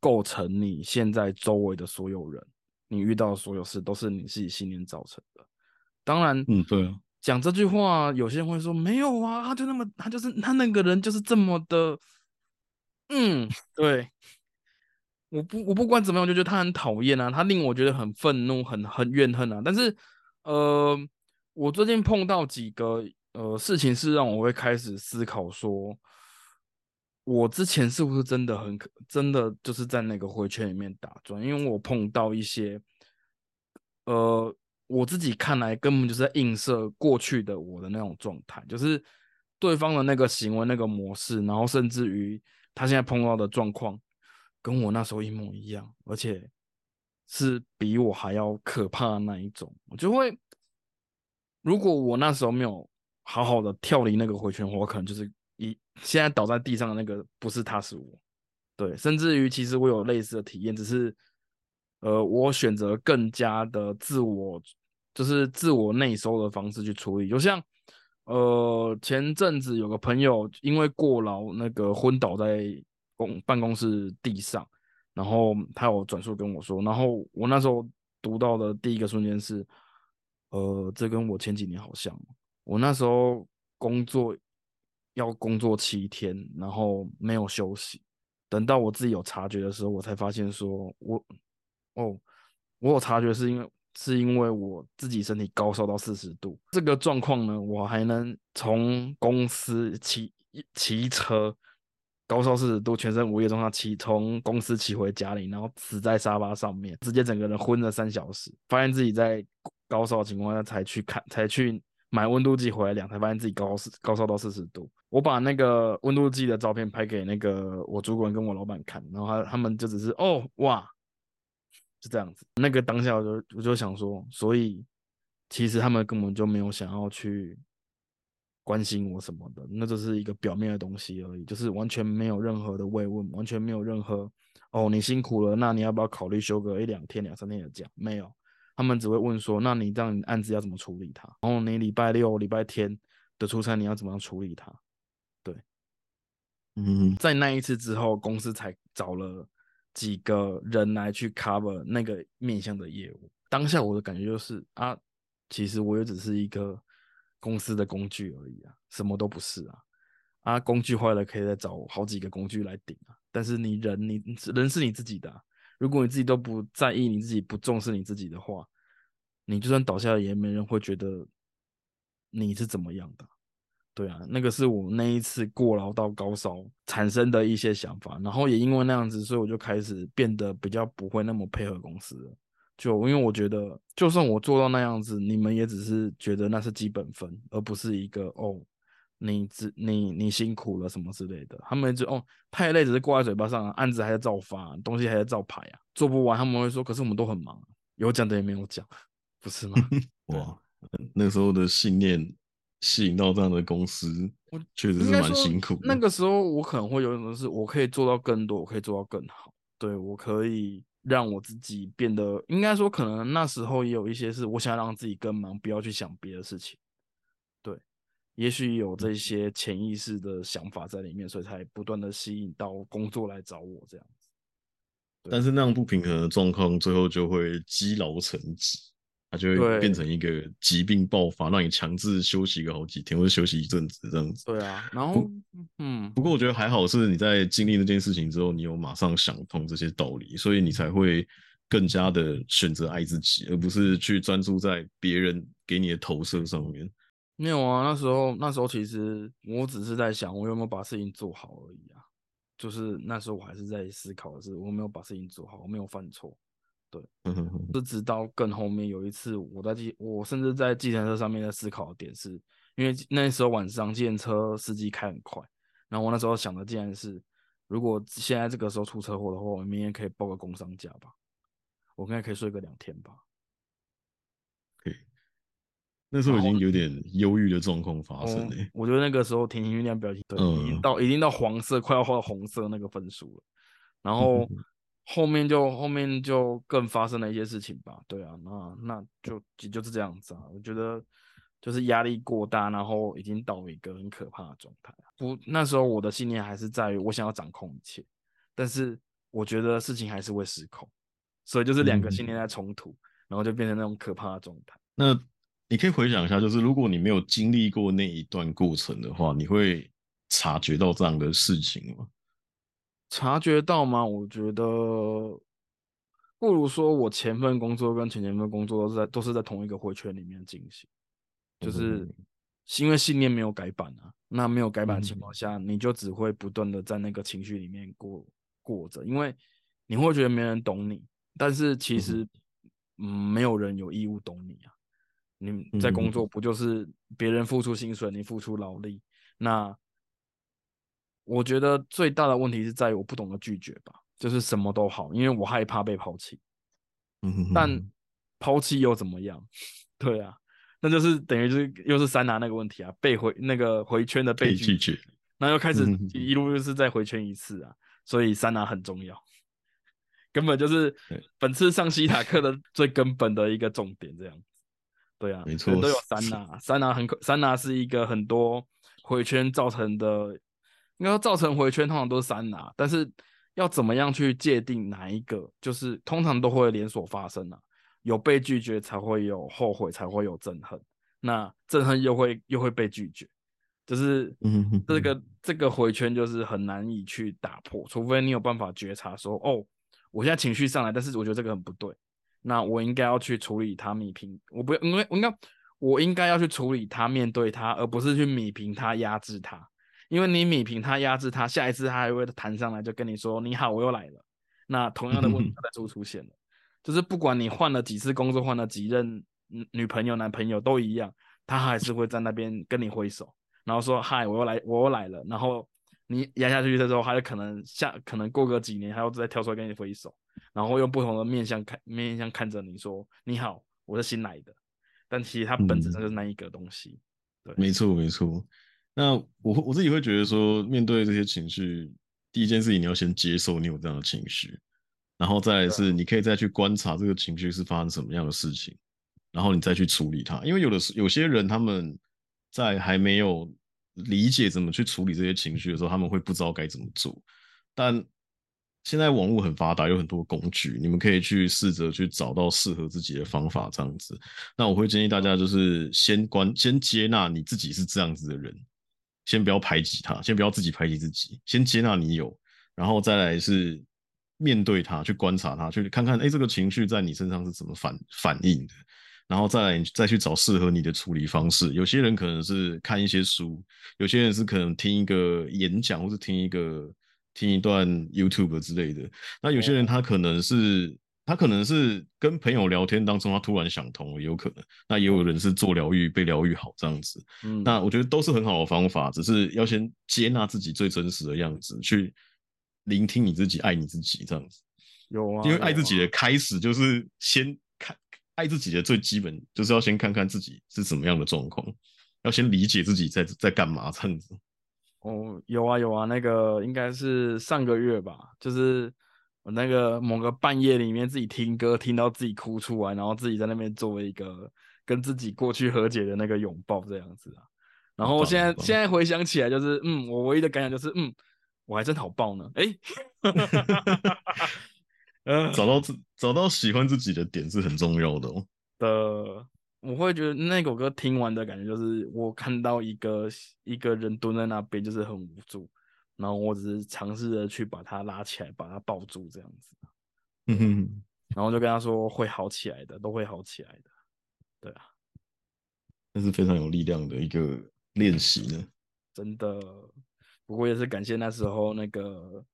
构成你现在周围的所有人。你遇到的所有事都是你自己信念造成的。当然，嗯，对，讲这句话，有些人会说没有啊，他就那么，他就是他那个人就是这么的，嗯，对。我不，我不管怎么样，我就觉得他很讨厌啊，他令我觉得很愤怒，很很怨恨啊。但是，呃，我最近碰到几个呃事情，是让我会开始思考说。我之前是不是真的很可，真的就是在那个回圈里面打转？因为我碰到一些，呃，我自己看来根本就是在映射过去的我的那种状态，就是对方的那个行为、那个模式，然后甚至于他现在碰到的状况，跟我那时候一模一样，而且是比我还要可怕的那一种。我就会，如果我那时候没有好好的跳离那个回圈，我可能就是。一现在倒在地上的那个不是他，是我。对，甚至于其实我有类似的体验，只是呃，我选择更加的自我，就是自我内收的方式去处理。就像呃，前阵子有个朋友因为过劳，那个昏倒在公办公室地上，然后他有转述跟我说，然后我那时候读到的第一个瞬间是，呃，这跟我前几年好像，我那时候工作。要工作七天，然后没有休息。等到我自己有察觉的时候，我才发现说，我哦，我有察觉是因为是因为我自己身体高烧到四十度。这个状况呢，我还能从公司骑骑车高烧四十度，全身无液状态骑从公司骑回家里，然后死在沙发上面，直接整个人昏了三小时。发现自己在高烧的情况下才去看，才去买温度计回来量，才发现自己高四高烧到四十度。我把那个温度计的照片拍给那个我主管跟我老板看，然后他他们就只是哦哇，就这样子。那个当下我就我就想说，所以其实他们根本就没有想要去关心我什么的，那就是一个表面的东西而已，就是完全没有任何的慰问，完全没有任何哦你辛苦了，那你要不要考虑休个一两天两三天的假？没有，他们只会问说，那你这样案子要怎么处理它？然后你礼拜六礼拜天的出差你要怎么样处理它？嗯，在那一次之后，公司才找了几个人来去 cover 那个面向的业务。当下我的感觉就是啊，其实我也只是一个公司的工具而已啊，什么都不是啊。啊，工具坏了可以再找好几个工具来顶啊。但是你人，你人是你自己的，如果你自己都不在意你自己，不重视你自己的话，你就算倒下了，也没人会觉得你是怎么样的。对啊，那个是我那一次过劳到高烧产生的一些想法，然后也因为那样子，所以我就开始变得比较不会那么配合公司了。就因为我觉得，就算我做到那样子，你们也只是觉得那是基本分，而不是一个哦，你只你你辛苦了什么之类的，他们就哦太累只是挂在嘴巴上，案子还在照发，东西还在照排啊，做不完他们会说，可是我们都很忙，有讲的也没有讲，不是吗？[laughs] 哇，那时候的信念吸引到这样的公司，确实是蛮辛苦。那个时候我可能会有一种是，我可以做到更多，我可以做到更好，对我可以让我自己变得，应该说可能那时候也有一些是我想让自己更忙，不要去想别的事情。对也许有这些潜意识的想法在里面，所以才不断的吸引到工作来找我这样子。但是那样不平衡的状况，最后就会积劳成疾，它就会变成一个疾病爆发，让你强制休息个好几天，或者休息一阵子这样子。对啊，然后嗯，不过我觉得还好是你在经历那件事情之后，你有马上想通这些道理，所以你才会更加的选择爱自己，而不是去专注在别人给你的投射上面。没有啊，那时候那时候其实我只是在想，我有没有把事情做好而已啊。就是那时候我还是在思考的是，我没有把事情做好，我没有犯错。对，是直到更后面有一次，我在计，我甚至在计程车上面在思考的点是，因为那时候晚上计程车司机开很快，然后我那时候想的竟然是，如果现在这个时候出车祸的话，我明天可以报个工伤假吧，我应该可以睡个两天吧。那时候已经有点忧郁的状况发生嘞。我觉得那个时候田心亮表情对，已经到已经到黄色，快要到红色那个分数了。然后后面就后面就更发生了一些事情吧。对啊，那那就也就是这样子啊。我觉得就是压力过大，然后已经到一个很可怕的状态。不，那时候我的信念还是在于我想要掌控一切，但是我觉得事情还是会失控，所以就是两个信念在冲突，然后就变成那种可怕的状态。那。你可以回想一下，就是如果你没有经历过那一段过程的话，你会察觉到这样的事情吗？察觉到吗？我觉得不如说我前份工作跟前前份工作都是在都是在同一个回圈里面进行，就是因为信念没有改版啊。那没有改版的情况下，你就只会不断的在那个情绪里面过过着，因为你会觉得没人懂你，但是其实嗯，没有人有义务懂你啊。你在工作不就是别人付出薪水，你付出劳力？那我觉得最大的问题是在于我不懂得拒绝吧，就是什么都好，因为我害怕被抛弃。嗯但抛弃又怎么样？[laughs] 对啊，那就是等于就是又是三拿那个问题啊，被回那个回圈的被拒绝，那又开始一路又是再回圈一次啊，所以三拿很重要，根本就是本次上西塔课的最根本的一个重点，这样。对啊，没错，都有三拿，三拿很可，三拿是一个很多回圈造成的，应该说造成回圈通常都是三拿，但是要怎么样去界定哪一个，就是通常都会连锁发生啊，有被拒绝才会有后悔，才会有憎恨，那憎恨又会又会被拒绝，就是这个这个回圈就是很难以去打破，除非你有办法觉察说，哦，我现在情绪上来，但是我觉得这个很不对。那我应该要去处理它米平，我不因为我应该我应该要去处理他面对他，而不是去米平他压制他。因为你米平他压制他，下一次他还会弹上来就跟你说你好，我又来了。那同样的问题再出出现了，就是不管你换了几次工作，换了几任女朋友男朋友都一样，他还是会在那边跟你挥手，然后说嗨，我又来，我又来了。然后你压下去的时候，他就可能下可能过个几年，他又再跳出来跟你挥手。然后用不同的面向看面向看着你说你好，我是新来的，但其实它本质上就是那一个东西。对，没错没错。那我我自己会觉得说，面对这些情绪，第一件事情你要先接受你有这样的情绪，然后再是你可以再去观察这个情绪是发生什么样的事情，然后你再去处理它。因为有的有些人他们在还没有理解怎么去处理这些情绪的时候，他们会不知道该怎么做，但。现在网络很发达，有很多工具，你们可以去试着去找到适合自己的方法，这样子。那我会建议大家就是先关，先接纳你自己是这样子的人，先不要排挤他，先不要自己排挤自己，先接纳你有，然后再来是面对他，去观察他，去看看，哎，这个情绪在你身上是怎么反反应的，然后再来再去找适合你的处理方式。有些人可能是看一些书，有些人是可能听一个演讲，或是听一个。听一段 YouTube 之类的，那有些人他可能是他可能是跟朋友聊天当中，他突然想通了，有可能。那也有人是做疗愈被疗愈好这样子。嗯，那我觉得都是很好的方法，只是要先接纳自己最真实的样子，去聆听你自己，爱你自己这样子。有啊，因为爱自己的开始就是先看爱自己的最基本，就是要先看看自己是什么样的状况，要先理解自己在在干嘛这样子。哦，有啊有啊，那个应该是上个月吧，就是。那个某个半夜里面自己听歌，听到自己哭出来，然后自己在那边做一个跟自己过去和解的那个拥抱这样子啊。然后现在现在回想起来，就是嗯，我唯一的感想就是嗯，我还真好爆呢。哎，[laughs] 找到自找到喜欢自己的点是很重要的哦。的，我会觉得那首歌听完的感觉就是我看到一个一个人蹲在那边，就是很无助。然后我只是尝试着去把他拉起来，把他抱住这样子，嗯哼，然后就跟他说会好起来的，都会好起来的，对啊，那是非常有力量的一个练习呢，真的。不过也是感谢那时候那个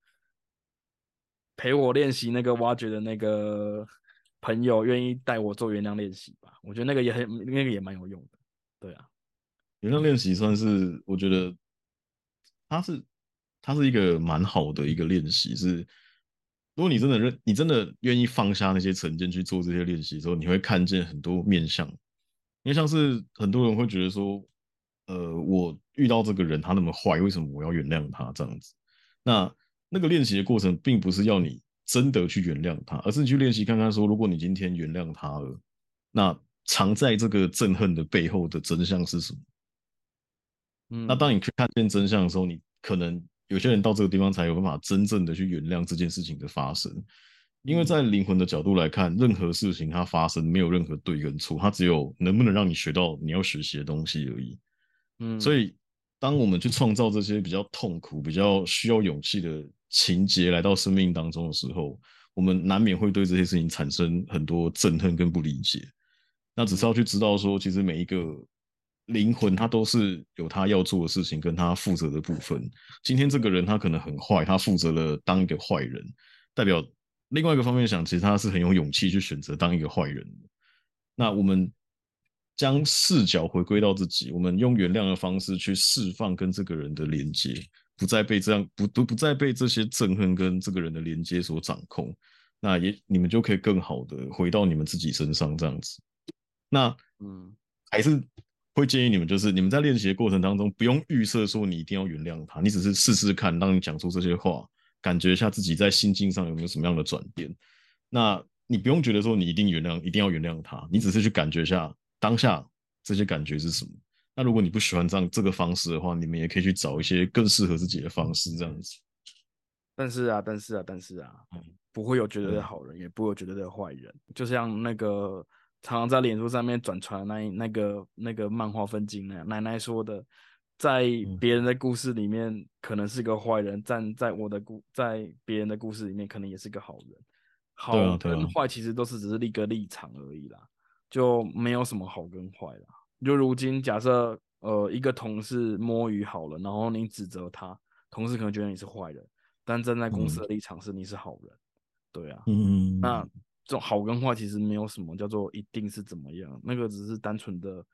陪我练习那个挖掘的那个朋友，愿意带我做原谅练习吧。我觉得那个也很，那个也蛮有用的，对啊。原谅练习算是我觉得他是。它是一个蛮好的一个练习，是如果你真的认，你真的愿意放下那些成见去做这些练习之后，你会看见很多面相。因为像是很多人会觉得说，呃，我遇到这个人他那么坏，为什么我要原谅他这样子？那那个练习的过程并不是要你真的去原谅他，而是你去练习看看说，如果你今天原谅他了，那藏在这个憎恨的背后的真相是什么？嗯，那当你去看见真相的时候，你可能。有些人到这个地方才有办法真正的去原谅这件事情的发生，因为在灵魂的角度来看，任何事情它发生没有任何对跟错，它只有能不能让你学到你要学习的东西而已。嗯，所以当我们去创造这些比较痛苦、比较需要勇气的情节来到生命当中的时候，我们难免会对这些事情产生很多憎恨跟不理解。那只是要去知道说，其实每一个。灵魂他都是有他要做的事情，跟他负责的部分。今天这个人他可能很坏，他负责了当一个坏人，代表另外一个方面想，其实他是很有勇气去选择当一个坏人的。那我们将视角回归到自己，我们用原谅的方式去释放跟这个人的连接，不再被这样不不不再被这些憎恨跟这个人的连接所掌控。那也你们就可以更好的回到你们自己身上这样子。那嗯，还是。会建议你们，就是你们在练习的过程当中，不用预设说你一定要原谅他，你只是试试看，当你讲出这些话，感觉一下自己在心境上有没有什么样的转变。那你不用觉得说你一定原谅，一定要原谅他，你只是去感觉一下当下这些感觉是什么。那如果你不喜欢这样这个方式的话，你们也可以去找一些更适合自己的方式，这样子。但是啊，但是啊，但是啊，不会有绝对的好人，也不会有绝对的坏人，就像那个。常常在脸书上面转传那那个那个漫画分镜那样，奶奶说的，在别人的故事里面可能是个坏人，站在我的故在别人的故事里面可能也是个好人。好跟坏其实都是只是立个立场而已啦，就没有什么好跟坏啦。就如今假设呃一个同事摸鱼好了，然后你指责他，同事可能觉得你是坏人，但站在公司的立场是你是好人，对啊，嗯，那。这种好跟坏其实没有什么叫做一定是怎么样，那个只是单纯的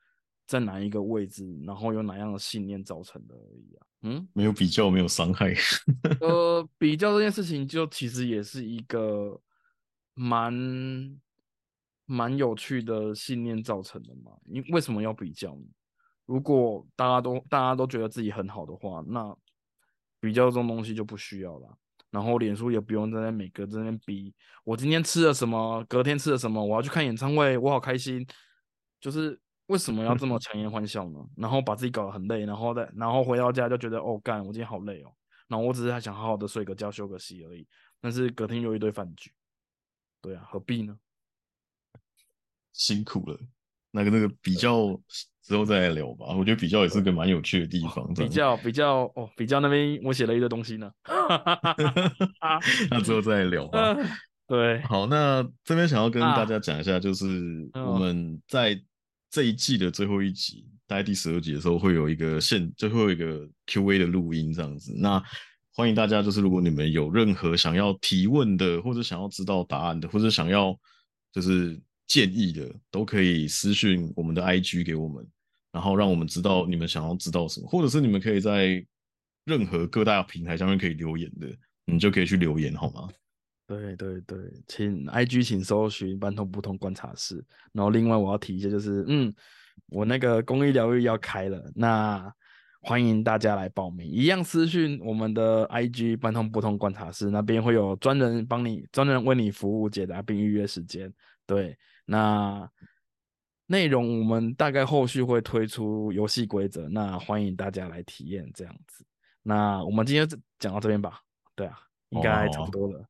在哪一个位置，然后有哪样的信念造成的而已啊。嗯，没有比较，没有伤害。[laughs] 呃，比较这件事情就其实也是一个蛮蛮有趣的信念造成的嘛。你为什么要比较呢？如果大家都大家都觉得自己很好的话，那比较这种东西就不需要了。然后脸书也不用在那每个在那比，我今天吃了什么，隔天吃了什么，我要去看演唱会，我好开心。就是为什么要这么强颜欢笑呢？然后把自己搞得很累，然后再然后回到家就觉得哦干，我今天好累哦。然后我只是还想好好的睡个觉休个息而已，但是隔天又一堆饭局。对啊，何必呢？辛苦了，那个那个比较。之后再来聊吧，我觉得比较也是个蛮有趣的地方。比较比较哦，比较那边我写了一堆东西呢。[laughs] 那之后再来聊吧。对，好，那这边想要跟大家讲一下，就是我们在这一季的最后一集，大概第十二集的时候，会有一个现，最后一个 Q&A 的录音这样子。那欢迎大家，就是如果你们有任何想要提问的，或者想要知道答案的，或者想要就是建议的，都可以私信我们的 IG 给我们，然后让我们知道你们想要知道什么，或者是你们可以在任何各大平台上面可以留言的，你就可以去留言，好吗？对对对，请 IG 请搜寻半通不通观察室，然后另外我要提一下，就是嗯，我那个公益疗愈要开了，那。欢迎大家来报名，一样私讯我们的 IG 半通不通观察室，那边会有专人帮你，专人为你服务解答并预约时间。对，那内容我们大概后续会推出游戏规则，那欢迎大家来体验这样子。那我们今天讲到这边吧，对啊，应该差不多了。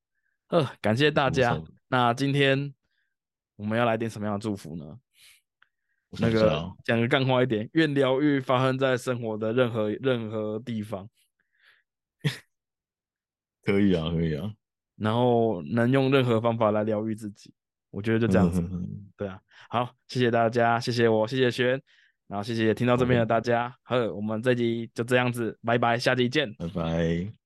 呃，感谢大家。那今天我们要来点什么样的祝福呢？那个讲个干话一点，愿疗愈发生在生活的任何任何地方。[laughs] 可以啊，可以啊。然后能用任何方法来疗愈自己，我觉得就这样子。对啊，好，谢谢大家，谢谢我，谢谢轩，然后谢谢听到这边的大家。好，我们这集就这样子，拜拜，下集见，拜拜。